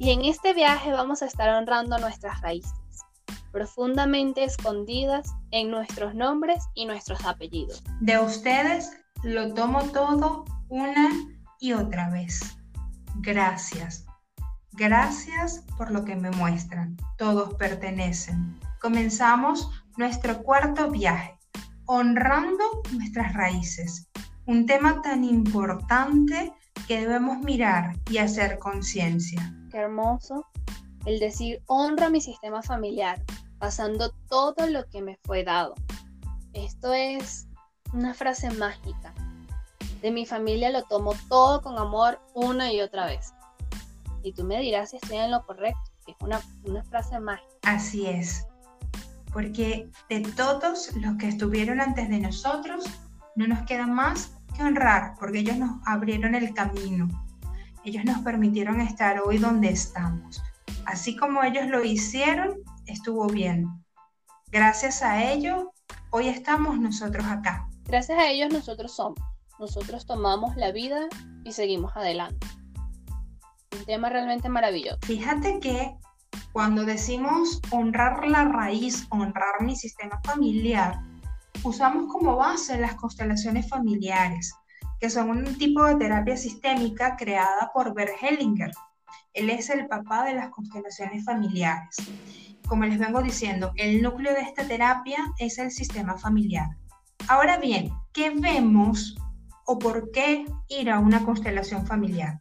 Y en este viaje vamos a estar honrando nuestras raíces, profundamente escondidas en nuestros nombres y nuestros apellidos. De ustedes lo tomo todo una y otra vez. Gracias. Gracias por lo que me muestran. Todos pertenecen. Comenzamos nuestro cuarto viaje, honrando nuestras raíces. Un tema tan importante que debemos mirar y hacer conciencia. Qué hermoso el decir honra mi sistema familiar, pasando todo lo que me fue dado. Esto es una frase mágica. De mi familia lo tomo todo con amor una y otra vez. Y tú me dirás si estoy en lo correcto, es una, una frase mágica. Así es. Porque de todos los que estuvieron antes de nosotros, no nos queda más que honrar, porque ellos nos abrieron el camino. Ellos nos permitieron estar hoy donde estamos. Así como ellos lo hicieron, estuvo bien. Gracias a ellos, hoy estamos nosotros acá. Gracias a ellos nosotros somos. Nosotros tomamos la vida y seguimos adelante. Un tema realmente maravilloso. Fíjate que cuando decimos honrar la raíz, honrar mi sistema familiar, usamos como base las constelaciones familiares, que son un tipo de terapia sistémica creada por Bert Hellinger. Él es el papá de las constelaciones familiares. Como les vengo diciendo, el núcleo de esta terapia es el sistema familiar. Ahora bien, ¿qué vemos o por qué ir a una constelación familiar?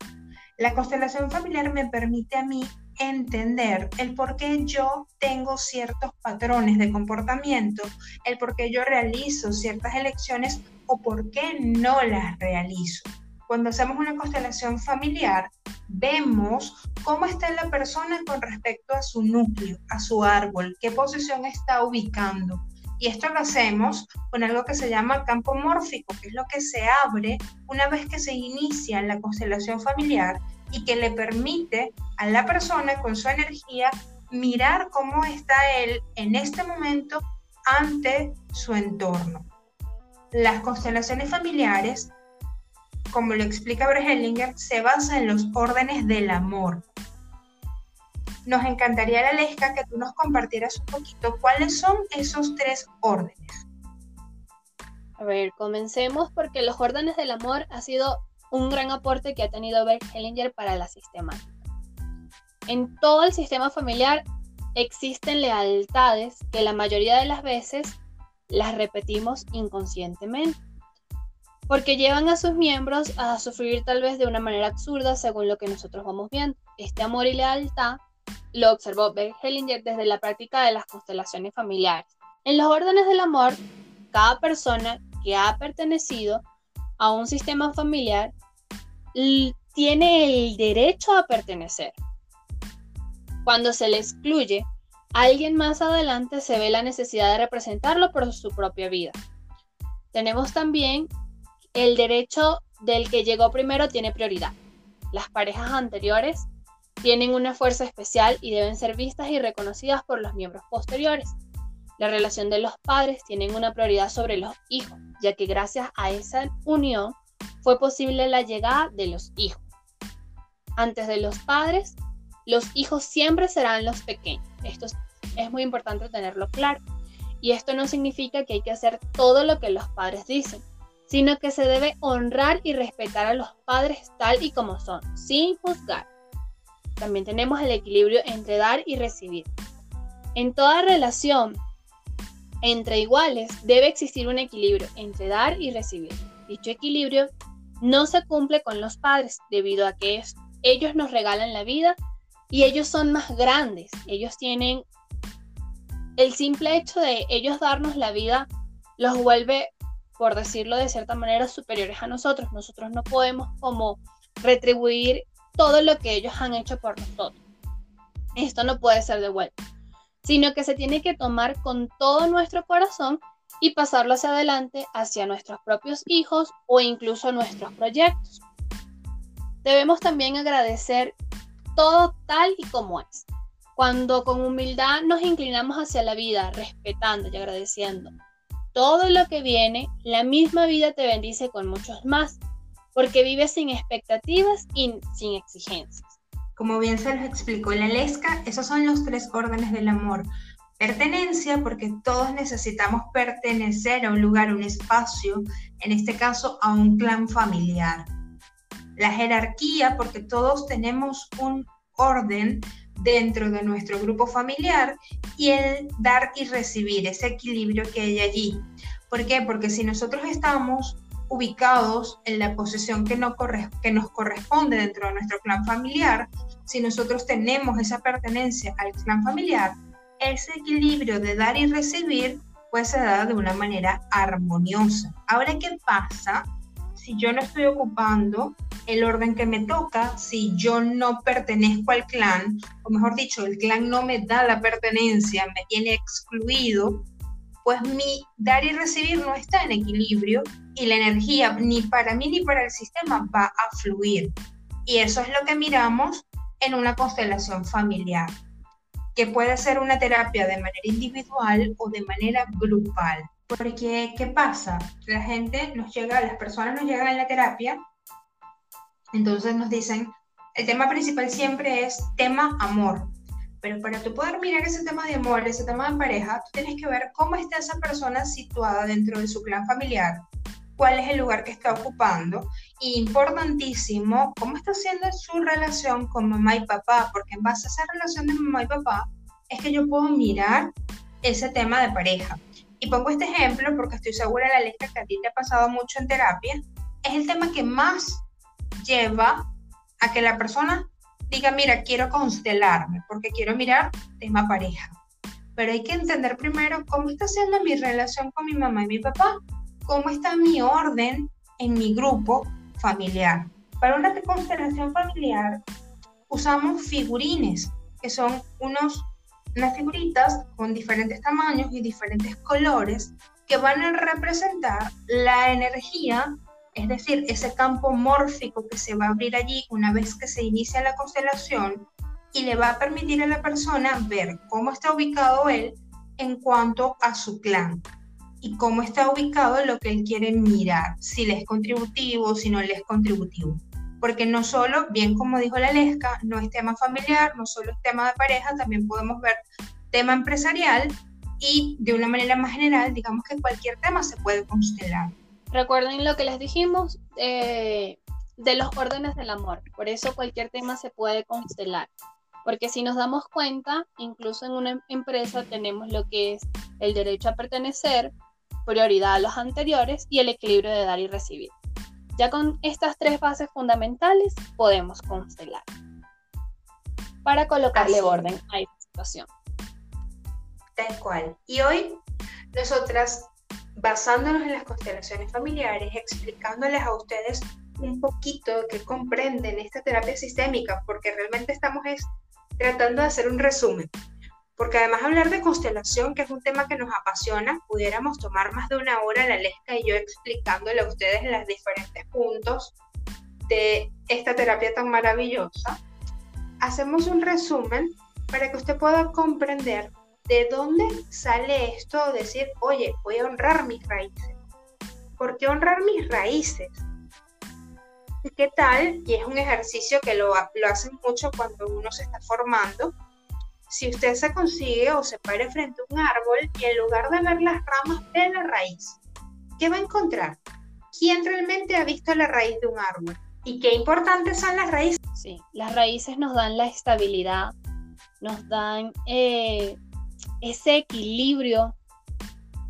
La constelación familiar me permite a mí entender el por qué yo tengo ciertos patrones de comportamiento, el por qué yo realizo ciertas elecciones o por qué no las realizo. Cuando hacemos una constelación familiar, vemos cómo está la persona con respecto a su núcleo, a su árbol, qué posición está ubicando. Y esto lo hacemos con algo que se llama campo mórfico, que es lo que se abre una vez que se inicia la constelación familiar y que le permite a la persona con su energía mirar cómo está él en este momento ante su entorno. Las constelaciones familiares, como lo explica Hellinger, se basan en los órdenes del amor. Nos encantaría, Lalesca, que tú nos compartieras un poquito cuáles son esos tres órdenes. A ver, comencemos porque los órdenes del amor ha sido un gran aporte que ha tenido Bert Hellinger para la sistemática. En todo el sistema familiar existen lealtades que la mayoría de las veces las repetimos inconscientemente, porque llevan a sus miembros a sufrir tal vez de una manera absurda según lo que nosotros vamos viendo. Este amor y lealtad lo observó Bert Hellinger desde la práctica de las constelaciones familiares. En los órdenes del amor, cada persona que ha pertenecido a un sistema familiar tiene el derecho a pertenecer. Cuando se le excluye, alguien más adelante se ve la necesidad de representarlo por su propia vida. Tenemos también el derecho del que llegó primero tiene prioridad. Las parejas anteriores tienen una fuerza especial y deben ser vistas y reconocidas por los miembros posteriores. La relación de los padres tiene una prioridad sobre los hijos, ya que gracias a esa unión fue posible la llegada de los hijos. Antes de los padres, los hijos siempre serán los pequeños. Esto es muy importante tenerlo claro. Y esto no significa que hay que hacer todo lo que los padres dicen, sino que se debe honrar y respetar a los padres tal y como son, sin juzgar. También tenemos el equilibrio entre dar y recibir. En toda relación entre iguales debe existir un equilibrio entre dar y recibir. Dicho equilibrio no se cumple con los padres debido a que ellos nos regalan la vida y ellos son más grandes. Ellos tienen el simple hecho de ellos darnos la vida los vuelve, por decirlo de cierta manera, superiores a nosotros. Nosotros no podemos como retribuir todo lo que ellos han hecho por nosotros. Esto no puede ser de vuelta, sino que se tiene que tomar con todo nuestro corazón y pasarlo hacia adelante hacia nuestros propios hijos o incluso nuestros proyectos. Debemos también agradecer todo tal y como es. Cuando con humildad nos inclinamos hacia la vida, respetando y agradeciendo todo lo que viene, la misma vida te bendice con muchos más, porque vives sin expectativas y sin exigencias. como bien se los explicó la Lesca, esos son los tres órdenes del amor. Pertenencia, porque todos necesitamos pertenecer a un lugar, un espacio, en este caso a un clan familiar. La jerarquía, porque todos tenemos un orden dentro de nuestro grupo familiar y el dar y recibir, ese equilibrio que hay allí. ¿Por qué? Porque si nosotros estamos ubicados en la posición que, no que nos corresponde dentro de nuestro clan familiar, si nosotros tenemos esa pertenencia al clan familiar, ese equilibrio de dar y recibir pues se da de una manera armoniosa. Ahora, ¿qué pasa si yo no estoy ocupando el orden que me toca, si yo no pertenezco al clan, o mejor dicho, el clan no me da la pertenencia, me tiene excluido, pues mi dar y recibir no está en equilibrio y la energía ni para mí ni para el sistema va a fluir. Y eso es lo que miramos en una constelación familiar, que puede ser una terapia de manera individual o de manera grupal. Porque, ¿qué pasa? La gente nos llega, las personas nos llegan a la terapia, entonces nos dicen, el tema principal siempre es tema amor. Pero para tú poder mirar ese tema de amor, ese tema de pareja, tú tienes que ver cómo está esa persona situada dentro de su clan familiar, cuál es el lugar que está ocupando y importantísimo, cómo está haciendo su relación con mamá y papá, porque en base a esa relación de mamá y papá es que yo puedo mirar ese tema de pareja. Y pongo este ejemplo porque estoy segura de la lista que a ti te ha pasado mucho en terapia. Es el tema que más lleva a que la persona diga, mira, quiero constelarme porque quiero mirar tema pareja. Pero hay que entender primero cómo está siendo mi relación con mi mamá y mi papá, cómo está mi orden en mi grupo familiar. Para una constelación familiar usamos figurines, que son unos unas figuritas con diferentes tamaños y diferentes colores que van a representar la energía, es decir, ese campo mórfico que se va a abrir allí una vez que se inicia la constelación y le va a permitir a la persona ver cómo está ubicado él en cuanto a su clan y cómo está ubicado lo que él quiere mirar, si le es contributivo, si no le es contributivo porque no solo, bien como dijo la Lesca, no es tema familiar, no solo es tema de pareja, también podemos ver tema empresarial y de una manera más general, digamos que cualquier tema se puede constelar. Recuerden lo que les dijimos eh, de los órdenes del amor, por eso cualquier tema se puede constelar, porque si nos damos cuenta, incluso en una empresa tenemos lo que es el derecho a pertenecer, prioridad a los anteriores y el equilibrio de dar y recibir. Ya con estas tres bases fundamentales podemos constelar para colocarle orden a esta situación. Tal cual. Y hoy nosotras, basándonos en las constelaciones familiares, explicándoles a ustedes un poquito que comprenden esta terapia sistémica, porque realmente estamos tratando de hacer un resumen porque además hablar de constelación, que es un tema que nos apasiona, pudiéramos tomar más de una hora la Lesca y yo explicándole a ustedes los diferentes puntos de esta terapia tan maravillosa. Hacemos un resumen para que usted pueda comprender de dónde sale esto de decir, oye, voy a honrar mis raíces. ¿Por qué honrar mis raíces? ¿Qué tal? Y es un ejercicio que lo, lo hacen mucho cuando uno se está formando si usted se consigue o se pare frente a un árbol y en lugar de ver las ramas ve la raíz, ¿qué va a encontrar? ¿Quién realmente ha visto la raíz de un árbol? ¿Y qué importantes son las raíces? Sí, las raíces nos dan la estabilidad, nos dan eh, ese equilibrio,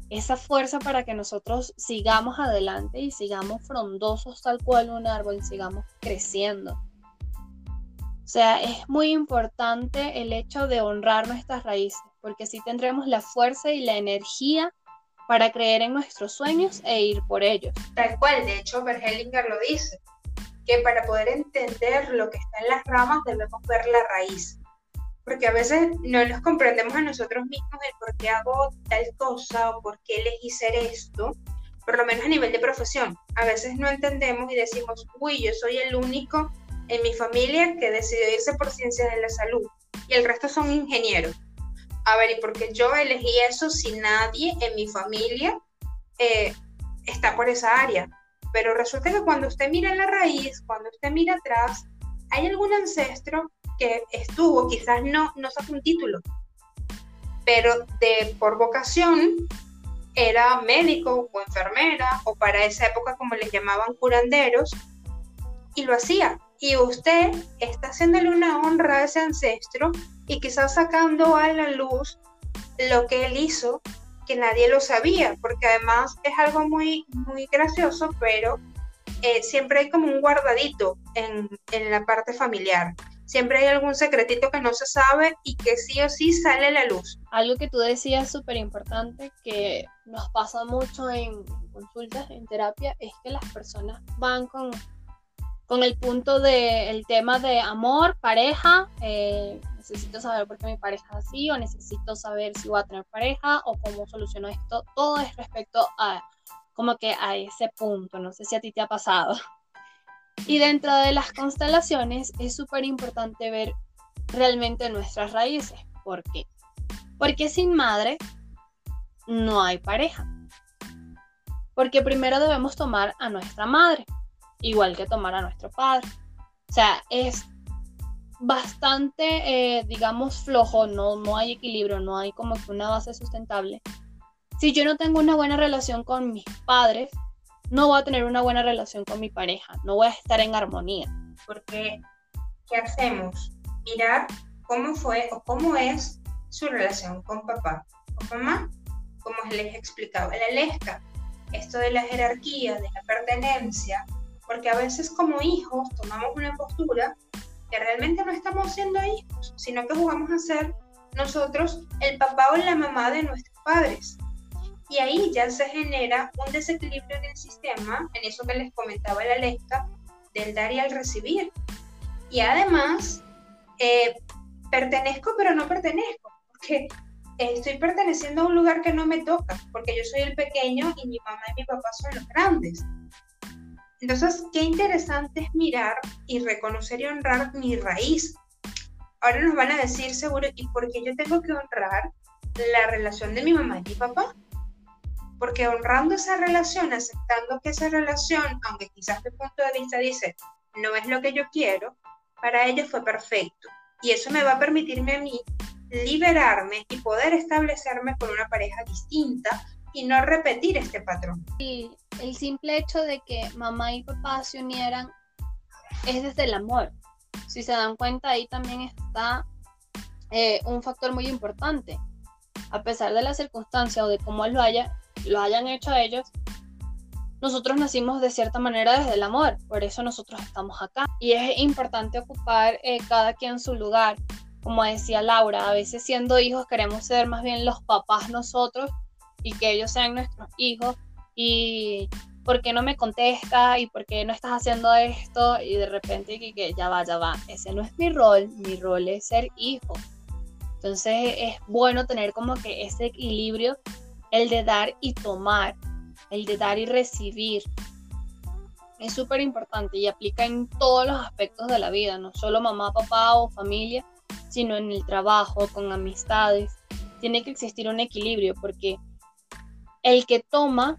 esa fuerza para que nosotros sigamos adelante y sigamos frondosos tal cual un árbol, sigamos creciendo. O sea, es muy importante el hecho de honrar nuestras raíces, porque así tendremos la fuerza y la energía para creer en nuestros sueños e ir por ellos. Tal cual, de hecho, Bergelinger lo dice, que para poder entender lo que está en las ramas debemos ver la raíz. Porque a veces no nos comprendemos a nosotros mismos el por qué hago tal cosa o por qué elegí ser esto, por lo menos a nivel de profesión. A veces no entendemos y decimos, uy, yo soy el único en mi familia que decidió irse por ciencias de la salud y el resto son ingenieros. A ver, ¿y por qué yo elegí eso si nadie en mi familia eh, está por esa área? Pero resulta que cuando usted mira en la raíz, cuando usted mira atrás, hay algún ancestro que estuvo, quizás no, no sacó un título, pero de por vocación era médico o enfermera o para esa época como les llamaban curanderos y lo hacía. Y usted está haciéndole una honra a ese ancestro y quizás sacando a la luz lo que él hizo que nadie lo sabía, porque además es algo muy, muy gracioso, pero eh, siempre hay como un guardadito en, en la parte familiar siempre hay algún secretito que no se sabe y que sí o sí sale a la luz. Algo que tú decías súper importante que nos pasa mucho en consultas, en terapia, es que las personas van con, con el punto del tema de amor, pareja, eh, necesito saber por qué mi pareja es así, o necesito saber si voy a tener pareja, o cómo soluciono esto. Todo es respecto a como que a ese punto. No sé si a ti te ha pasado. Y dentro de las constelaciones es súper importante ver realmente nuestras raíces. ¿Por qué? Porque sin madre no hay pareja. Porque primero debemos tomar a nuestra madre, igual que tomar a nuestro padre. O sea, es bastante, eh, digamos, flojo, no, no hay equilibrio, no hay como que una base sustentable. Si yo no tengo una buena relación con mis padres, no voy a tener una buena relación con mi pareja, no voy a estar en armonía. Porque, ¿qué hacemos? Mirar cómo fue o cómo es su relación con papá, con mamá, como les explicaba la Lesca, esto de la jerarquía, de la pertenencia, porque a veces como hijos tomamos una postura que realmente no estamos siendo hijos, sino que jugamos a ser nosotros el papá o la mamá de nuestros padres. Y ahí ya se genera un desequilibrio en el sistema, en eso que les comentaba la Alexa, del dar y al recibir. Y además, eh, pertenezco pero no pertenezco, porque estoy perteneciendo a un lugar que no me toca, porque yo soy el pequeño y mi mamá y mi papá son los grandes. Entonces, qué interesante es mirar y reconocer y honrar mi raíz. Ahora nos van a decir seguro, ¿y por qué yo tengo que honrar la relación de mi mamá y mi papá? Porque honrando esa relación, aceptando que esa relación, aunque quizás de punto de vista dice, no es lo que yo quiero, para ellos fue perfecto. Y eso me va a permitirme a mí liberarme y poder establecerme con una pareja distinta y no repetir este patrón. Y el simple hecho de que mamá y papá se unieran es desde el amor. Si se dan cuenta, ahí también está eh, un factor muy importante. A pesar de la circunstancia o de cómo lo haya, lo hayan hecho ellos, nosotros nacimos de cierta manera desde el amor, por eso nosotros estamos acá. Y es importante ocupar eh, cada quien su lugar. Como decía Laura, a veces siendo hijos queremos ser más bien los papás nosotros y que ellos sean nuestros hijos. Y ¿por qué no me contesta? ¿Y por qué no estás haciendo esto? Y de repente que, que ya va, ya va. Ese no es mi rol, mi rol es ser hijo. Entonces es bueno tener como que ese equilibrio el de dar y tomar, el de dar y recibir. Es súper importante y aplica en todos los aspectos de la vida, no solo mamá, papá o familia, sino en el trabajo, con amistades. Tiene que existir un equilibrio porque el que toma,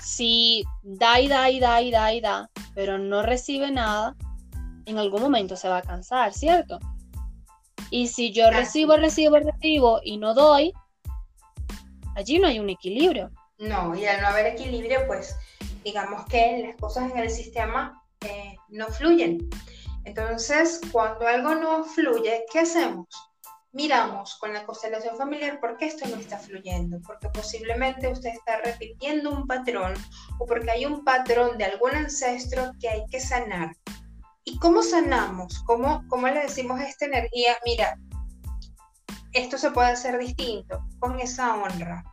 si da y da y da y da y da, pero no recibe nada, en algún momento se va a cansar, ¿cierto? Y si yo recibo, recibo, recibo y no doy, allí no hay un equilibrio. No, y al no haber equilibrio, pues digamos que las cosas en el sistema eh, no fluyen. Entonces, cuando algo no fluye, ¿qué hacemos? Miramos con la constelación familiar por qué esto no está fluyendo, porque posiblemente usted está repitiendo un patrón o porque hay un patrón de algún ancestro que hay que sanar. ¿Y cómo sanamos? ¿Cómo, cómo le decimos a esta energía? Mira, esto se puede hacer distinto, con esa honra.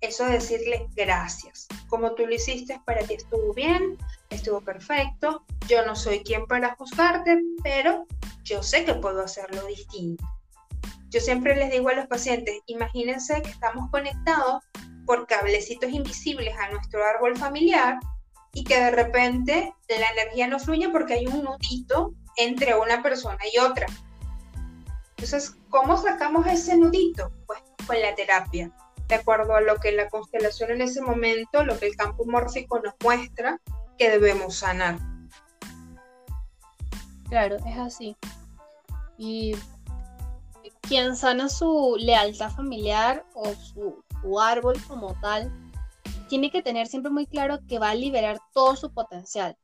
Eso de decirle gracias. Como tú lo hiciste, para ti estuvo bien, estuvo perfecto. Yo no soy quien para juzgarte, pero yo sé que puedo hacerlo distinto. Yo siempre les digo a los pacientes, imagínense que estamos conectados por cablecitos invisibles a nuestro árbol familiar y que de repente la energía no fluye porque hay un nudito entre una persona y otra. Entonces, ¿cómo sacamos ese nudito? Pues con la terapia, de acuerdo a lo que la constelación en ese momento, lo que el campo mórfico nos muestra que debemos sanar. Claro, es así. Y quien sana su lealtad familiar o su, su árbol como tal, tiene que tener siempre muy claro que va a liberar todo su potencial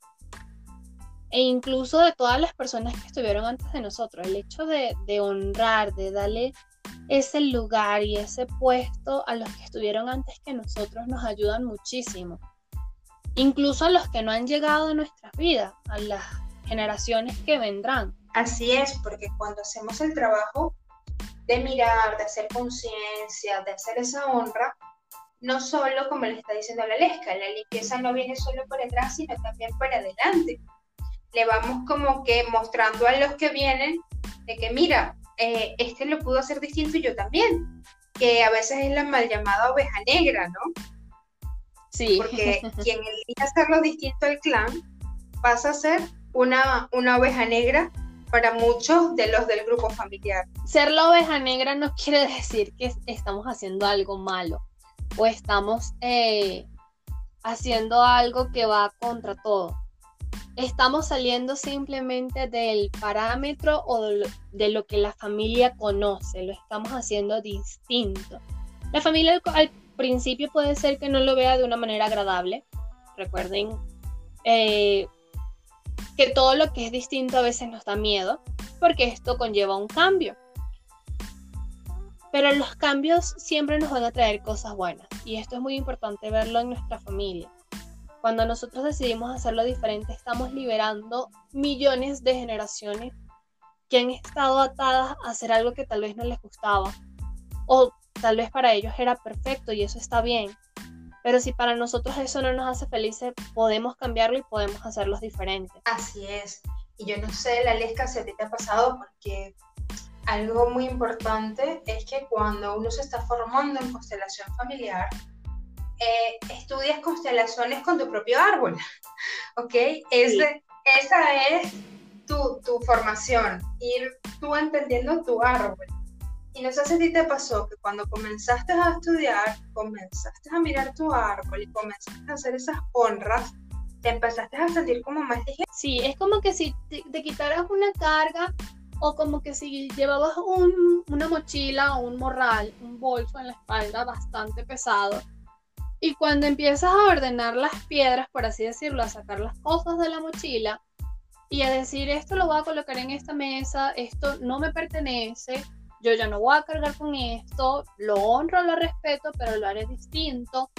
e incluso de todas las personas que estuvieron antes de nosotros. El hecho de, honrar, de darle ese lugar y ese puesto a los que estuvieron antes que nosotros nos ayudan muchísimo. Incluso a los que no han llegado a nuestras vidas, a las generaciones que vendrán. Así es, porque cuando hacemos el trabajo de mirar, de hacer conciencia, de hacer esa honra, no solo como le está diciendo la Lesca, la limpieza no viene solo por atrás, sino también por adelante le vamos como que mostrando a los que vienen de que mira, eh, este lo pudo hacer distinto y yo también, que a veces es la mal llamada oveja negra, ¿no? Sí. Porque quien elige hacerlo distinto al clan pasa a ser una, una oveja negra para muchos de los del grupo familiar. Ser la oveja negra no quiere decir que estamos haciendo algo malo o estamos eh, haciendo algo que va contra todo estamos saliendo simplemente del parámetro o de lo, que la familia conoce, lo estamos haciendo distinto. La familia al, principio puede ser que no lo vea de una manera agradable. Recuerden eh, que todo lo que es distinto a veces nos da miedo, porque esto conlleva un cambio. Pero los cambios siempre nos van a traer cosas buenas y esto es muy importante verlo en nuestra familia. Cuando nosotros decidimos hacerlo diferente, estamos liberando millones de generaciones que han estado atadas a hacer algo que tal vez no les gustaba o tal vez para ellos era perfecto y eso está bien. Pero si para nosotros eso no nos hace felices, podemos cambiarlo y podemos hacerlos diferentes. Así es. Y yo no sé, la lesca si a ti te ha pasado porque algo muy importante es que cuando uno se está formando en constelación familiar, eh, estudias constelaciones con tu propio árbol, ¿ok? Esa es tu, tu, formación, ir tú entendiendo tu árbol. Y no sé si a ti te pasó que cuando comenzaste a estudiar, comenzaste a mirar tu árbol y comenzaste a hacer esas honras, te empezaste a sentir como más ligero. Sí, es como que si te, quitaras una carga o como que si llevabas un, una mochila o un morral, un bolso en la espalda bastante pesado y cuando empiezas a ordenar las piedras, por así decirlo, a sacar las cosas de la mochila y a decir esto lo voy a colocar en esta mesa, esto no me pertenece, yo ya no voy a cargar con esto, lo honro, lo respeto, pero lo haré distinto.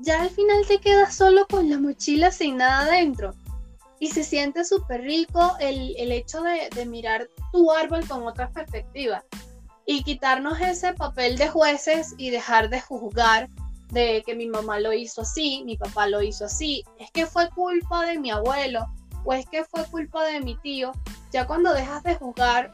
Ya al final te quedas solo con la mochila sin nada dentro. Y se siente súper rico el, hecho de, de mirar tu árbol con otra perspectiva y quitarnos ese papel de jueces y dejar de juzgar de que mi mamá lo hizo así, mi papá lo hizo así, es que fue culpa de mi abuelo o es que fue culpa de mi tío, ya cuando dejas de juzgar,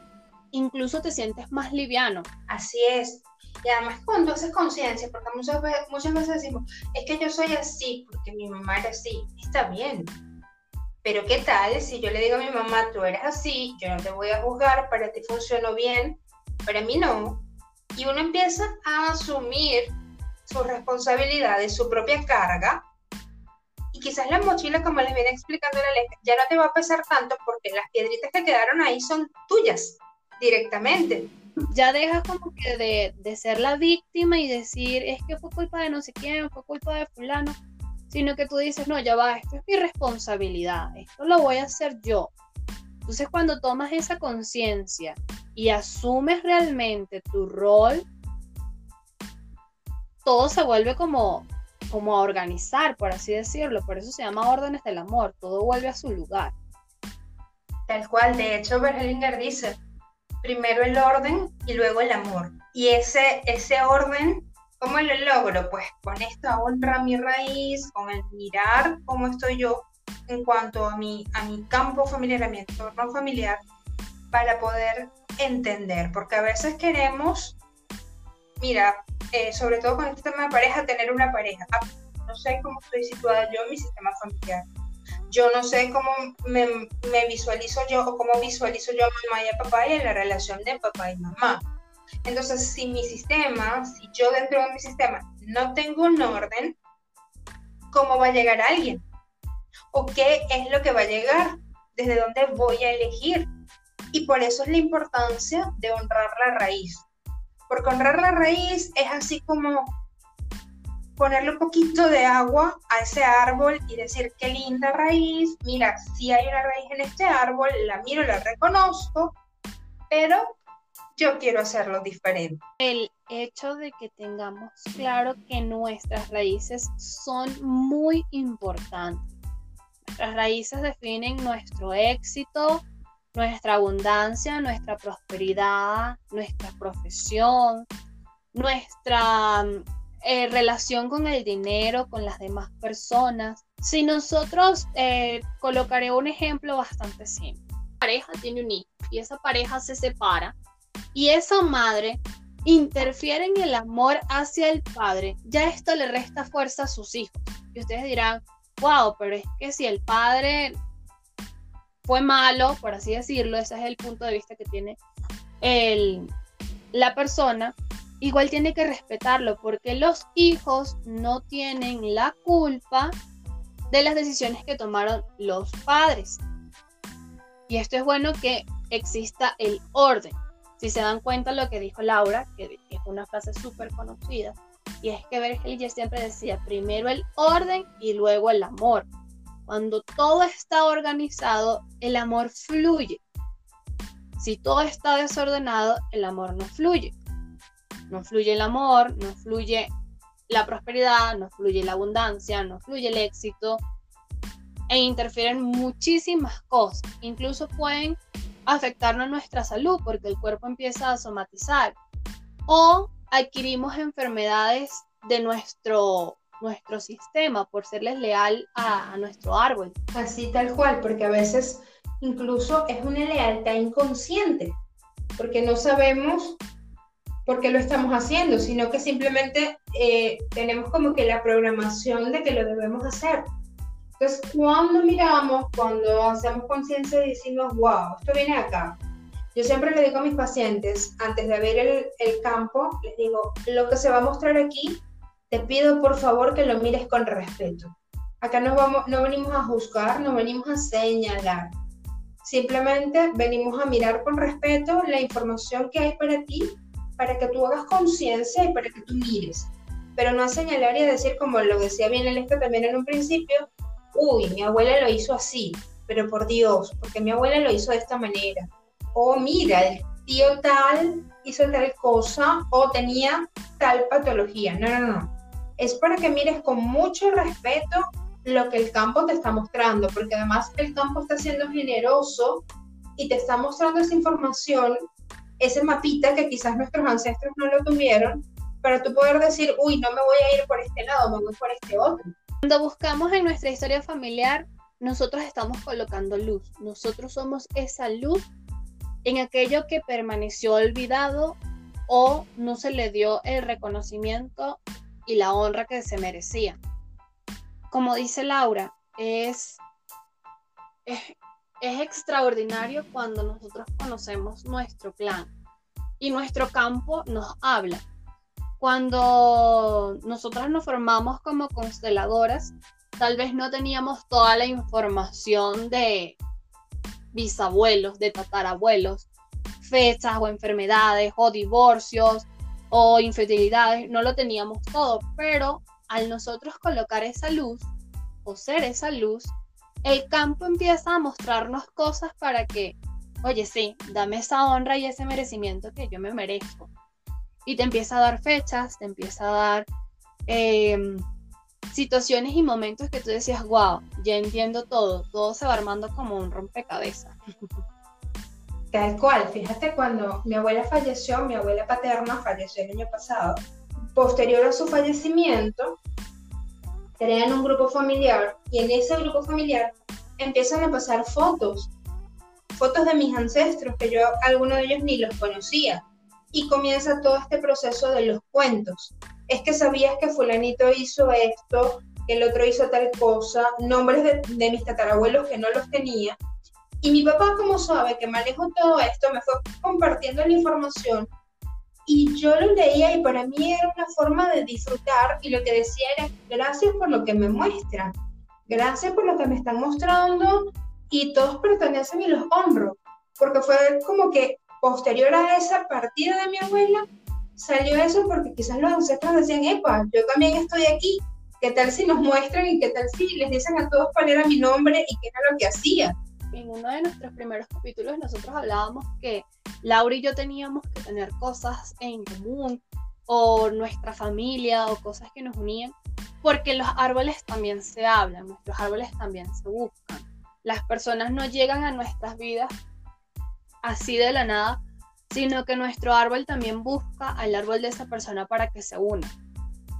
incluso te sientes más liviano. Así es. Y además cuando haces conciencia, porque muchas veces, muchas veces decimos, es que yo soy así porque mi mamá era así, está bien. Pero ¿qué tal si yo le digo a mi mamá, tú eres así, yo no te voy a juzgar, para ti funcionó bien, para mí no? Y uno empieza a asumir su responsabilidad de su propia carga. Y quizás la mochila, como les viene explicando la ley, ya no te va a pesar tanto porque las piedritas que quedaron ahí son tuyas directamente. Ya dejas como que de, de ser la víctima y decir, es que fue culpa de no sé quién, fue culpa de fulano, sino que tú dices, no, ya va, esto es mi responsabilidad, esto lo voy a hacer yo. Entonces cuando tomas esa conciencia y asumes realmente tu rol todo se vuelve como, como a organizar, por así decirlo. Por eso se llama órdenes del amor. Todo vuelve a su lugar. Tal cual. De hecho, Berlinger dice, primero el orden y luego el amor. Y ese, ese orden, ¿cómo lo logro? Pues con esta honra mi raíz, con el mirar cómo estoy yo en cuanto a mi, a mi campo familiar, a mi entorno familiar, para poder entender. Porque a veces queremos, mira, eh, sobre todo con este tema de pareja, tener una pareja. Ah, no sé cómo estoy situada yo en mi sistema familiar. Yo no sé cómo me, visualizo yo o cómo visualizo yo a mamá y a papá y en la relación de papá y mamá. Entonces, si mi sistema, si yo dentro de mi sistema no tengo un orden, ¿cómo va a llegar alguien? ¿O qué es lo que va a llegar? ¿Desde dónde voy a elegir? Y por eso es la importancia de honrar la raíz. Porque honrar la raíz es así como ponerle un poquito de agua a ese árbol y decir, qué linda raíz, mira, si hay una raíz en este árbol, la miro, la reconozco, pero yo quiero hacerlo diferente. El hecho de que tengamos claro que nuestras raíces son muy importantes. Nuestras raíces definen nuestro éxito, nuestra abundancia, nuestra prosperidad, nuestra profesión, nuestra eh, relación con el dinero, con las demás personas. Si nosotros eh, colocaré un ejemplo bastante simple. Una pareja tiene un hijo y esa pareja se separa y esa madre interfiere en el amor hacia el padre, ya esto le resta fuerza a sus hijos. Y ustedes dirán, wow, pero es que si el padre fue malo, por así decirlo, ese es el punto de vista que tiene el, la persona, igual tiene que respetarlo porque los hijos no tienen la culpa de las decisiones que tomaron los padres. Y esto es bueno que exista el orden. Si se dan cuenta lo que dijo Laura, que es una frase súper conocida, y es que Bergelinger siempre decía primero el orden y luego el amor. Cuando todo está organizado, el amor fluye. Si todo está desordenado, el amor no fluye no fluye el amor, no fluye la prosperidad, no fluye la abundancia, no fluye el éxito e interfieren muchísimas cosas. Incluso pueden afectarnos nuestra salud porque el cuerpo empieza a somatizar o adquirimos enfermedades de nuestro, nuestro sistema por serles leal a, nuestro árbol. Así tal cual, porque a veces incluso es una lealtad inconsciente, porque no sabemos porque lo estamos haciendo, sino que simplemente eh, tenemos como que la programación de que lo debemos hacer. Entonces, cuando miramos, cuando hacemos conciencia y decimos, wow, esto viene acá. Yo siempre le digo a mis pacientes, antes de ver el campo, les digo, lo que se va a mostrar aquí, te pido por favor que lo mires con respeto. Acá no, vamos, no venimos a juzgar, no venimos a señalar. Simplemente venimos a mirar con respeto la información que hay para ti para que tú hagas conciencia y para que tú mires, pero no a señalar y a decir, como lo decía bien Elena también en un principio, uy, mi abuela lo hizo así, pero por Dios, porque mi abuela lo hizo de esta manera. O mira, el tío tal hizo tal cosa o tenía tal patología. No, no, no. Es para que mires con mucho respeto lo que el campo te está mostrando, porque además el campo está siendo generoso y te está mostrando esa información ese mapita que quizás nuestros ancestros no lo tuvieron, para tú poder decir, uy, no me voy a ir por este lado, me voy por este otro. Cuando buscamos en nuestra historia familiar, nosotros estamos colocando luz. Nosotros somos esa luz en aquello que permaneció olvidado o no se le dio el reconocimiento y la honra que se merecía. Como dice Laura, es, es, extraordinario cuando nosotros conocemos nuestro plan y nuestro campo nos habla. Cuando nosotros nos formamos como consteladoras, tal vez no teníamos toda la información de bisabuelos, de tatarabuelos, fechas o enfermedades o divorcios o infidelidades, no lo teníamos todo, pero al nosotros colocar esa luz o ser esa luz, el campo empieza a mostrarnos cosas para que, oye, sí, dame esa honra y ese merecimiento que yo me merezco. Y te empieza a dar fechas, te empieza a dar em, situaciones y momentos que tú decías, wow, ya entiendo todo, todo se va armando como un rompecabezas. Tal cual, fíjate cuando mi abuela falleció, mi abuela paterna falleció el año pasado, posterior a su fallecimiento, crean un grupo familiar y en ese grupo familiar empiezan a pasar fotos, fotos de mis ancestros, que yo algunos de ellos ni los conocía. Y comienza todo este proceso de los cuentos. Es que sabías que fulanito hizo esto, el otro hizo tal cosa, nombres de mis tatarabuelos que no los tenía. Y mi papá, como sabe que manejo todo esto, me fue compartiendo la información y yo lo leía y para mí era una forma de disfrutar y lo que decía era gracias por lo que me muestran, gracias por lo que me están mostrando y todos pertenecen y los honro. porque fue como que posterior a esa partida de mi abuela, salió eso porque quizás los ancestros decían, epa, yo también estoy aquí, ¿qué tal si nos muestran y qué tal si les dicen a todos cuál era mi nombre y qué era lo que hacía? En uno de nuestros primeros capítulos nosotros hablábamos que Laura y yo teníamos que tener cosas en común o nuestra familia o cosas que nos unían, porque los árboles también se hablan, nuestros árboles también se buscan. Las personas no llegan a nuestras vidas así de la nada, sino que nuestro árbol también busca al árbol de esa persona para que se una.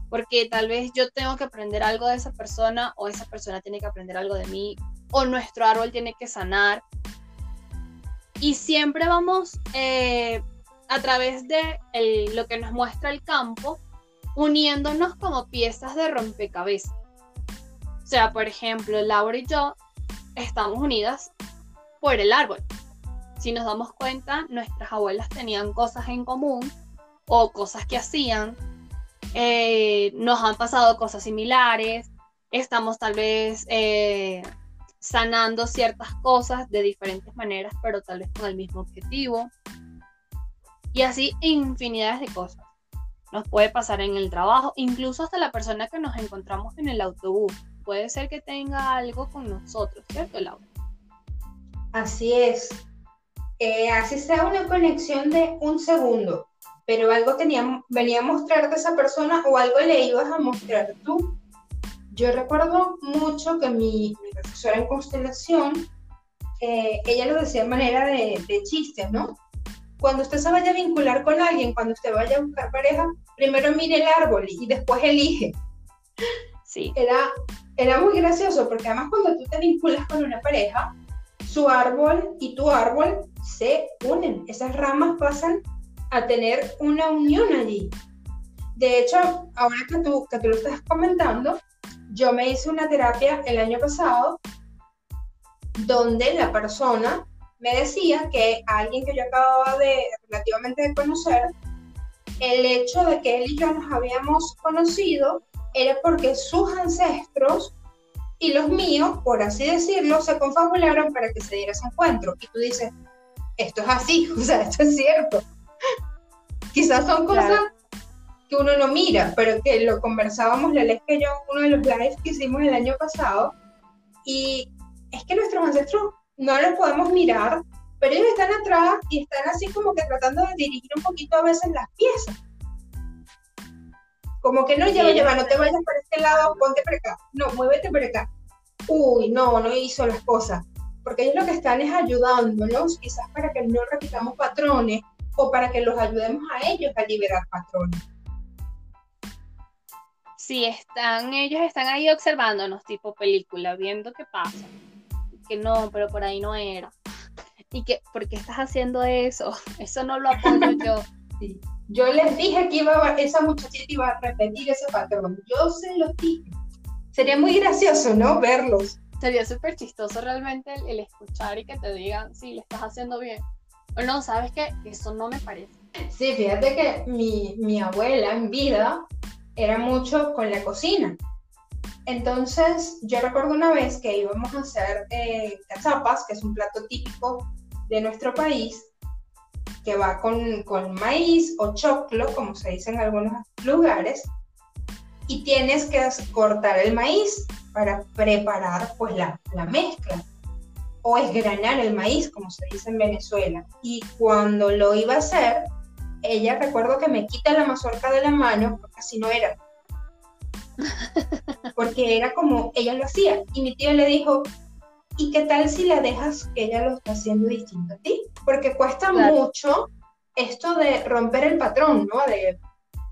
Porque tal vez yo tengo que aprender algo de esa persona o esa persona tiene que aprender algo de mí o nuestro árbol tiene que sanar. Y siempre vamos eh, a través de lo que nos muestra el campo, uniéndonos como piezas de rompecabezas. O sea, por ejemplo, Laura y yo estamos unidas por el árbol si nos damos cuenta, nuestras abuelas tenían cosas en común o cosas que hacían, eh, nos han pasado cosas similares, estamos tal vez eh, sanando ciertas cosas de diferentes maneras, pero tal vez con el mismo objetivo. Y así infinidades de cosas. Nos puede pasar en el trabajo, incluso hasta la persona que nos encontramos en el autobús. Puede ser que tenga algo con nosotros, ¿cierto? Así es. Eh, así sea una conexión de un segundo, pero algo tenía, venía a mostrarte esa persona o algo le ibas a mostrar tú. Yo recuerdo mucho que mi, profesora en constelación, eh, ella lo decía de manera de, de chiste, ¿no? Cuando usted se vaya a vincular con alguien, cuando usted vaya a buscar pareja, primero mire el árbol y después elige. Sí. Era, era muy gracioso porque además cuando tú te vinculas con una pareja, su árbol y tu árbol se unen. Esas ramas pasan a tener una unión allí. De hecho, ahora que tú, que tú lo estás comentando, yo me hice una terapia el año pasado donde la persona me decía que alguien que yo acababa de relativamente de conocer, el hecho de que él y yo nos habíamos conocido era porque sus ancestros y los míos, por así decirlo, se confabularon para que se diera ese encuentro. Y tú dices, esto es así, o sea, esto es cierto. Quizás son cosas que uno no mira, pero que lo conversábamos la vez que yo, uno de los lives que hicimos el año pasado, y es que nuestros ancestros no los podemos mirar, pero ellos están atrás y están así como que tratando de dirigir un poquito a veces las piezas. Como que no, lleva, lleva, no te vayas por este lado, ponte por acá. No, muévete por acá. Uy, no, no hizo las cosas. Porque ellos lo que están es ayudándonos, quizás para que no repitamos patrones o para que los ayudemos a ellos a liberar patrones. Sí, están, ellos están ahí observándonos, tipo película, viendo qué pasa. Que no, pero por ahí no era. Y que, ¿por qué estás haciendo eso? Eso no lo apoyo yo. Sí. Yo les dije que iba esa muchachita iba a repetir ese patrón. Yo se lo dije. Sería muy gracioso, ¿no? Verlos. Sería súper chistoso realmente el, escuchar y que te digan, sí, le estás haciendo bien. O no, ¿sabes qué? Eso no me parece. Sí, fíjate que mi, mi abuela en vida era mucho con la cocina. Entonces, yo recuerdo una vez que íbamos a hacer eh, cachapas, que es un plato típico de nuestro país, que va con, con maíz o choclo, como se dice en algunos lugares, y tienes que cortar el maíz para preparar pues la, la mezcla o esgranar el maíz, como se dice en Venezuela. Y cuando lo iba a hacer, ella recuerdo que me quita la mazorca de la mano, porque así no era. Porque era como ella lo hacía. Y mi tío le dijo, ¿y qué tal si la dejas que ella lo está haciendo distinto a ti? Porque cuesta mucho esto de romper el patrón, ¿no? De,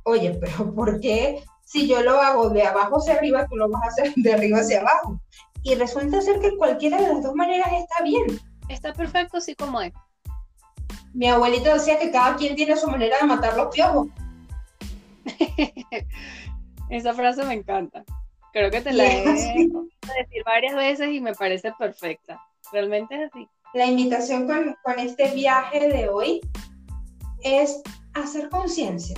oye, pero ¿por qué si yo lo hago de abajo hacia arriba, tú lo vas a hacer de arriba hacia abajo? Y resulta ser que cualquiera de las dos maneras está bien. Está perfecto así como es. Mi abuelito decía que cada quien tiene su manera de matar los piojos. Esa frase me encanta. Creo que te la he decir varias veces y me parece perfecta. Realmente es así. La invitación con, con este viaje de hoy es hacer conciencia,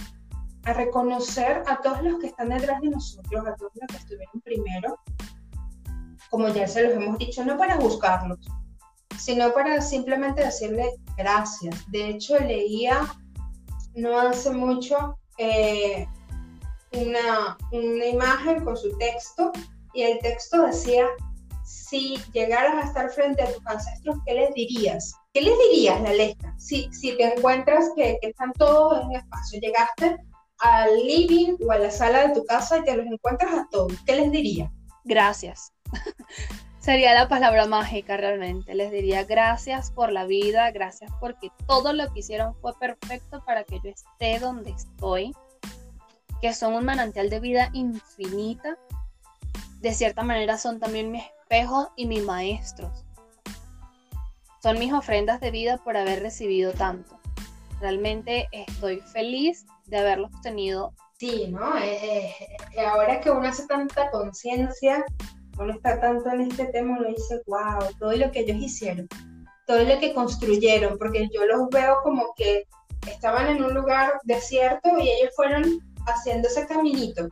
a reconocer a todos los que están detrás de nosotros, a todos los que estuvieron primero, como ya se los hemos dicho, no para buscarlos, sino para simplemente decirle gracias. De hecho, leía no hace mucho eh, una, una imagen con su texto y el texto decía, si llegaras a estar frente a tus ancestros, ¿qué les dirías? ¿Qué les dirías, la letra? Si, si te encuentras que, que, están todos en un espacio, llegaste al living o a la sala de tu casa y te los encuentras a todos, ¿qué les dirías? Gracias. Sería la palabra mágica realmente. Les diría gracias por la vida, gracias porque todo lo que hicieron fue perfecto para que yo esté donde estoy, que son un manantial de vida infinita. De cierta manera son también mis espejos y mis maestros. Son mis ofrendas de vida por haber recibido tanto. Realmente estoy feliz de haberlos tenido. Sí, ¿no? Eh, eh, ahora que uno hace tanta conciencia, uno está tanto en este tema, uno dice, wow, todo lo que ellos hicieron, todo lo que construyeron, porque yo los veo como que estaban en un lugar desierto y ellos fueron haciendo ese caminito.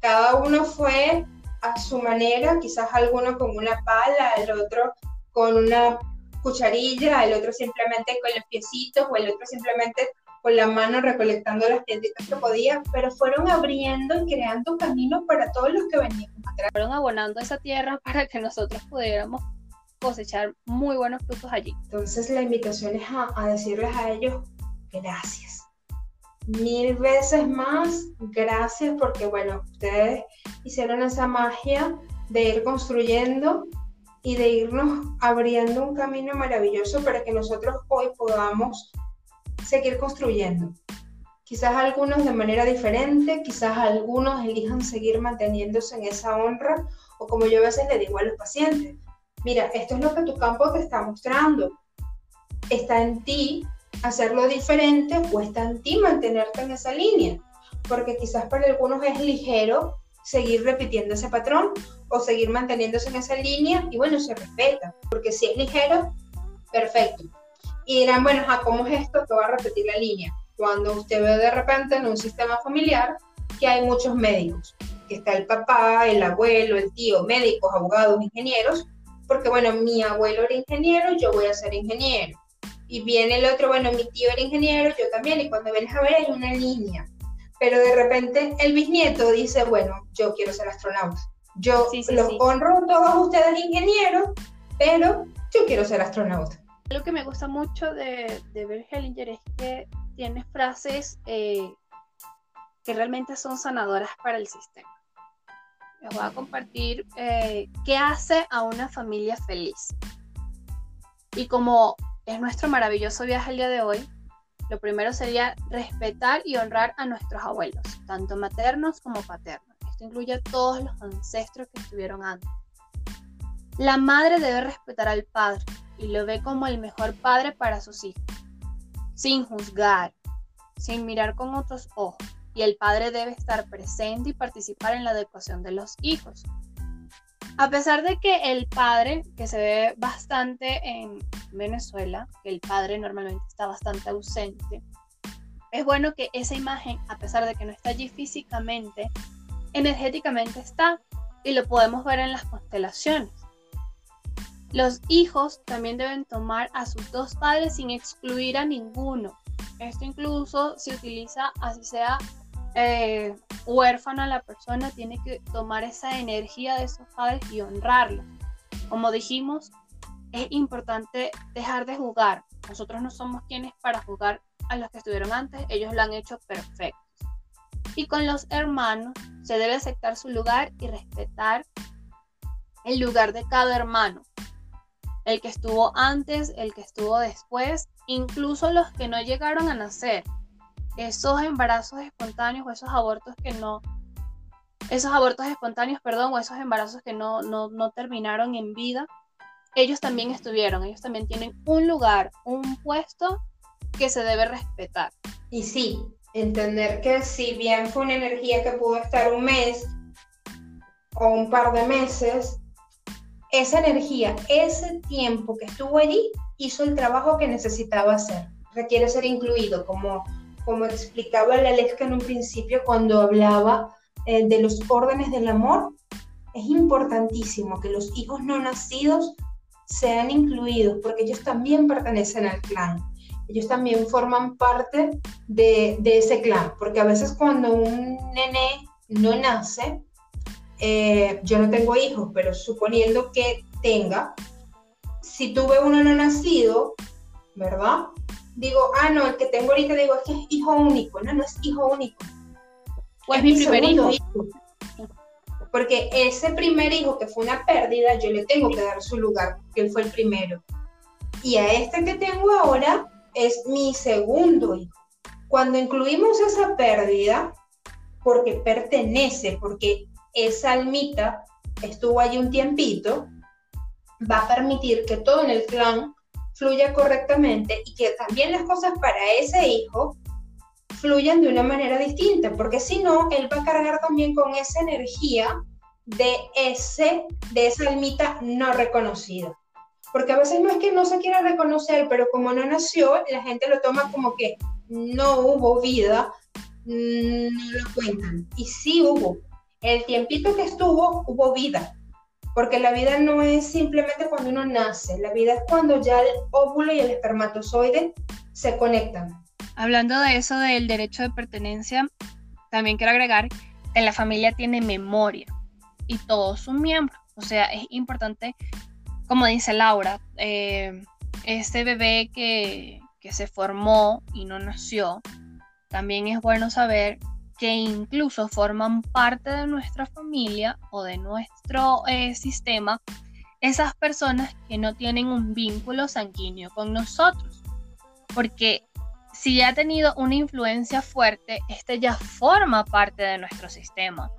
Cada uno fue a su manera, quizás alguno con una pala, el otro con una cucharilla, el otro simplemente con los piecitos o el otro simplemente con la mano recolectando las piedritas que podía, pero fueron abriendo y creando caminos para todos los que venían atrás. Fueron abonando esa tierra para que nosotros pudiéramos cosechar muy buenos frutos allí. Entonces la invitación es a, a decirles a ellos gracias. Mil veces más gracias porque bueno, ustedes hicieron esa magia de ir construyendo y de irnos abriendo un camino maravilloso para que nosotros hoy podamos seguir construyendo. Quizás algunos de manera diferente, quizás algunos elijan seguir manteniéndose en esa honra o como yo a veces le digo a los pacientes, mira, esto es lo que tu campo te está mostrando. Está en ti hacerlo diferente o está en ti mantenerte en esa línea, porque quizás para algunos es ligero seguir repitiendo ese patrón o seguir manteniéndose en esa línea y bueno, se respeta, porque si es ligero, perfecto. Y dirán, bueno, ¿cómo es esto que va a repetir la línea? Cuando usted ve de repente en un sistema familiar que hay muchos médicos, que está el papá, el abuelo, el tío, médicos, abogados, ingenieros, porque bueno, mi abuelo era ingeniero, yo voy a ser ingeniero. Y viene el otro, bueno, mi tío era ingeniero, yo también, y cuando vienes a ver hay una línea. Pero de repente el bisnieto dice, bueno, yo quiero ser astronauta. Yo los honro todos ustedes ingenieros, pero yo quiero ser astronauta. Lo que me gusta mucho de, de Bert Hellinger es que tiene frases eh, que realmente son sanadoras para el sistema. Les voy a compartir eh, qué hace a una familia feliz. Y como es nuestro maravilloso viaje el día de hoy, lo primero sería respetar y honrar a nuestros abuelos, tanto maternos como paternos. Esto incluye a todos los ancestros que estuvieron antes. La madre debe respetar al padre, y lo ve como el mejor padre para sus hijos, sin juzgar, sin mirar con otros ojos. Y el padre debe estar presente y participar en la educación de los hijos. A pesar de que el padre, que se ve bastante en Venezuela, que el padre normalmente está bastante ausente, es bueno que esa imagen, a pesar de que no está allí físicamente, energéticamente está y lo podemos ver en las constelaciones. Los hijos también deben tomar a sus dos padres sin excluir a ninguno. Esto incluso se utiliza, así sea eh, huérfana la persona, tiene que tomar esa energía de esos padres y honrarlos. Como dijimos, es importante dejar de jugar. Nosotros no somos quienes para jugar a los que estuvieron antes, ellos lo han hecho perfecto. Y con los hermanos se debe aceptar su lugar y respetar el lugar de cada hermano el que estuvo antes, el que estuvo después, incluso los que no llegaron a nacer. Esos embarazos espontáneos o esos abortos que no, esos abortos espontáneos, perdón, o esos embarazos que no, no, no terminaron en vida, ellos también estuvieron, ellos también tienen un lugar, un puesto que se debe respetar. Y sí, entender que si bien fue una energía que pudo estar un mes o un par de meses, esa energía, ese tiempo que estuvo allí, hizo el trabajo que necesitaba hacer. Requiere ser incluido, como, como explicaba la Aleska en un principio cuando hablaba eh, de los órdenes del amor. Es importantísimo que los hijos no nacidos sean incluidos, porque ellos también pertenecen al clan. Ellos también forman parte de, ese clan, porque a veces cuando un nene no nace, eh, yo no tengo hijos, pero suponiendo que tenga, si tuve uno no nacido, ¿verdad? Digo, ah, no, el que tengo ahorita digo es que es hijo único, no, no es hijo único. Pues mi primer hijo. Porque ese primer hijo que fue una pérdida, yo le tengo que dar su lugar, que él fue el primero. Y a este que tengo ahora es mi segundo hijo. Cuando incluimos esa pérdida, porque pertenece, porque esa almita estuvo allí un tiempito, va a permitir que todo en el clan fluya correctamente y que también las cosas para ese hijo fluyan de una manera distinta, porque si no, él va a cargar también con esa energía de, ese, de esa almita no reconocida. Porque a veces no es que no se quiera reconocer, pero como no nació, la gente lo toma como que no hubo vida, mm, no lo cuentan. Y sí hubo. El tiempito que estuvo, hubo vida. Porque la vida no es simplemente cuando uno nace, la vida es cuando ya el óvulo y el espermatozoide se conectan. Hablando de eso del derecho de pertenencia, también quiero agregar que la familia tiene memoria y todos sus miembros. O sea, es importante, como dice Laura, eh, este bebé que, que se formó y no nació, también es bueno saber que incluso forman parte de nuestra familia o de nuestro eh, sistema esas personas que no tienen un vínculo sanguíneo con nosotros. Porque si ya ha tenido una influencia fuerte, este ya forma parte de nuestro sistema.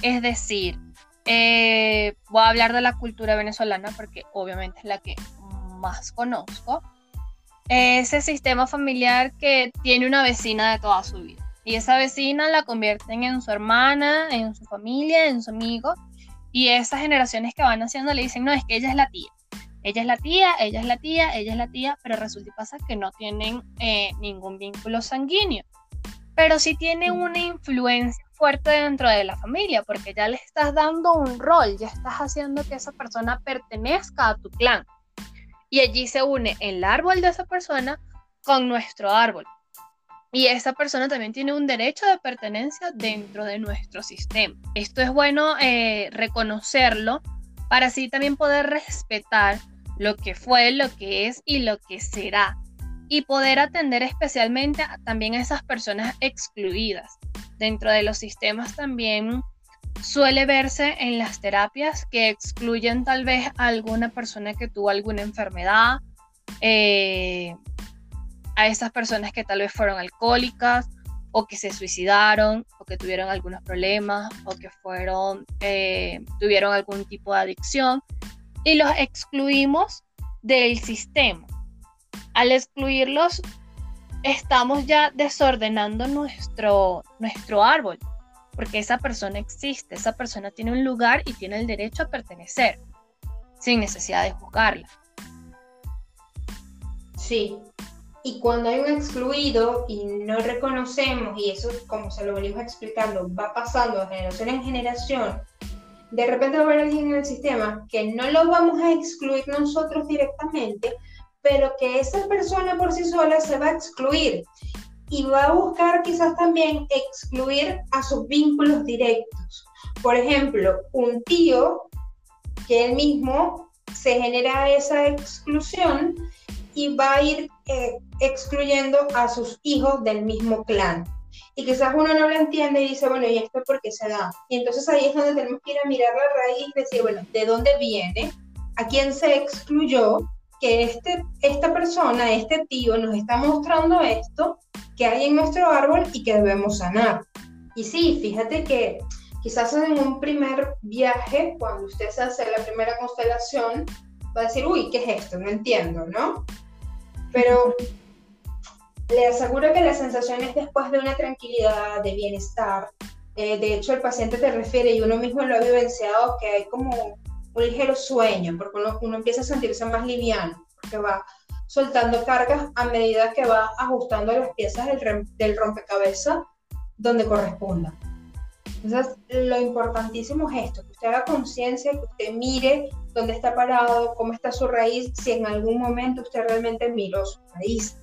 Es decir, eh, voy a hablar de la cultura venezolana porque obviamente es la que más conozco. Ese sistema familiar que tiene una vecina de toda su vida. Y esa vecina la convierten en su hermana, en su familia, en su amigo. Y esas generaciones que van haciendo le dicen, no, es que ella es la tía ella es la tía, ella es la tía, ella es la tía, pero resulta y pasa que no tienen eh, ningún vínculo sanguíneo. Pero sí tienen una influencia fuerte dentro de la familia, porque ya le estás dando un rol, ya estás haciendo que esa persona pertenezca a tu clan. Y allí se une el árbol de esa persona con nuestro árbol. Y esa persona también tiene un derecho de pertenencia dentro de nuestro sistema. Esto es bueno eh, reconocerlo para así también poder respetar lo que fue, lo que es y lo que será. Y poder atender especialmente también a esas personas excluidas. Dentro de los sistemas también suele verse en las terapias que excluyen tal vez a alguna persona que tuvo alguna enfermedad, eh, a esas personas que tal vez fueron alcohólicas o que se suicidaron o que tuvieron algunos problemas o que fueron, eh, tuvieron algún tipo de adicción y los excluimos del sistema. Al excluirlos, estamos ya desordenando nuestro, nuestro árbol, porque esa persona existe, esa persona tiene un lugar y tiene el derecho a pertenecer, sin necesidad de juzgarla. Sí, y cuando hay un excluido y no reconocemos, y eso, como se lo venimos explicando, va pasando de generación en generación, de repente va a haber alguien en el sistema que no lo vamos a excluir nosotros directamente, pero que esa persona por sí sola se va a excluir y va a buscar quizás también excluir a sus vínculos directos. Por ejemplo, un tío que él mismo se genera esa exclusión y va a ir eh, excluyendo a sus hijos del mismo clan y quizás uno no lo entiende y dice, bueno, ¿y esto por qué se da? Y entonces ahí es donde tenemos que ir a mirar la raíz y decir, bueno, ¿de dónde viene? ¿A quién se excluyó? Que este, esta persona, este tío, nos está mostrando esto que hay en nuestro árbol y que debemos sanar. Y sí, fíjate que quizás en un primer viaje, cuando usted se hace la primera constelación, va a decir, uy, ¿qué es esto? No entiendo, ¿no? Pero le aseguro que la sensación es después de una tranquilidad, de bienestar. Eh, de hecho, el paciente te refiere, y uno mismo lo ha vivenciado, que hay como un ligero sueño, porque uno, empieza a sentirse más liviano, porque va soltando cargas a medida que va ajustando las piezas del, del rompecabezas donde corresponda. Entonces, lo importantísimo es esto, que usted haga conciencia, que usted mire dónde está parado, cómo está su raíz, si en algún momento usted realmente miró su raíz.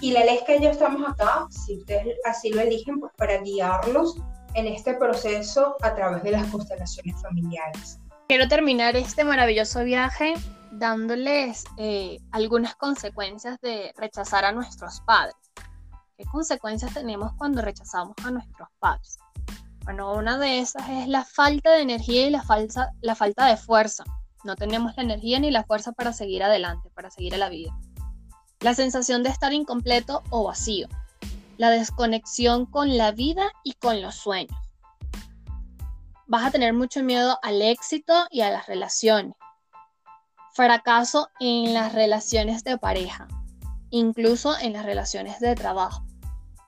Y la es que ya estamos acá, si ustedes así lo eligen, pues para guiarlos en este proceso a través de las constelaciones familiares. Quiero terminar este maravilloso viaje dándoles eh, algunas consecuencias de rechazar a nuestros padres. ¿Qué consecuencias tenemos cuando rechazamos a nuestros padres? Bueno, una de esas es la falta de energía y la, la falta de fuerza. No tenemos la energía ni la fuerza para seguir adelante, para seguir a la vida. La sensación de estar incompleto o vacío. La desconexión con la vida y con los sueños. Vas a tener mucho miedo al éxito y a las relaciones. Fracaso en las relaciones de pareja, incluso en las relaciones de trabajo.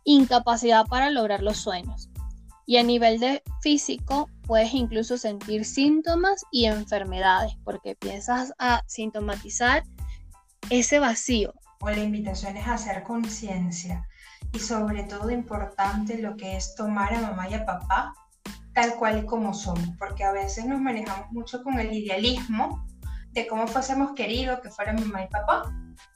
Incapacidad para lograr los sueños y a nivel de físico, puedes incluso sentir síntomas y enfermedades, porque empiezas a sintomatizar ese vacío. O la invitación es hacer conciencia y sobre todo importante lo que es tomar a mamá y a papá tal cual y como somos, porque a veces nos manejamos mucho con el idealismo de cómo fuésemos queridos que fueran mamá y papá,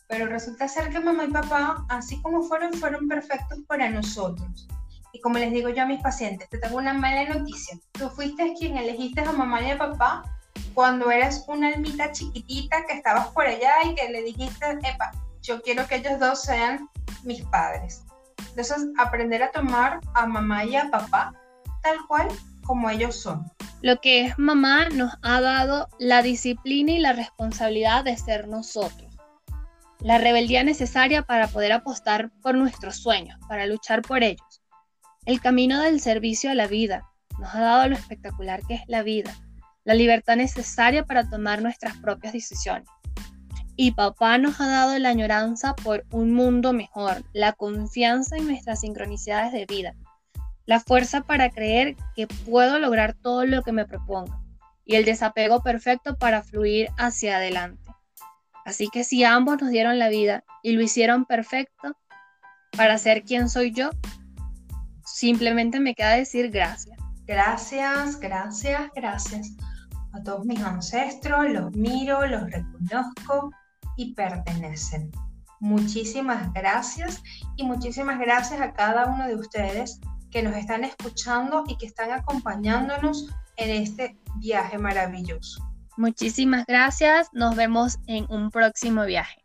pero resulta ser que mamá y papá, así como fueron, fueron perfectos para nosotros. Y como les digo yo a mis pacientes, te tengo una mala noticia. Tú fuiste quien elegiste a mamá y a papá cuando eras una almita chiquitita que estabas por allá y que le dijiste, epa, yo quiero que ellos dos sean mis padres. Entonces, aprender a tomar a mamá y a papá tal cual como ellos son. Lo que es mamá nos ha dado la disciplina y la responsabilidad de ser nosotros. La rebeldía necesaria para poder apostar por nuestros sueños, para luchar por ellos. El camino del servicio a la vida nos ha dado lo espectacular que es la vida, la libertad necesaria para tomar nuestras propias decisiones. Y papá nos ha dado la añoranza por un mundo mejor, la confianza en nuestras sincronicidades de vida, la fuerza para creer que puedo lograr todo lo que me proponga y el desapego perfecto para fluir hacia adelante. Así que si ambos nos dieron la vida y lo hicieron perfecto para ser quien soy yo, Simplemente me queda decir gracias. Gracias, gracias, gracias a todos mis ancestros, los miro, los reconozco y pertenecen. Muchísimas gracias y muchísimas gracias a cada uno de ustedes que nos están escuchando y que están acompañándonos en este viaje maravilloso. Muchísimas gracias, nos vemos en un próximo viaje.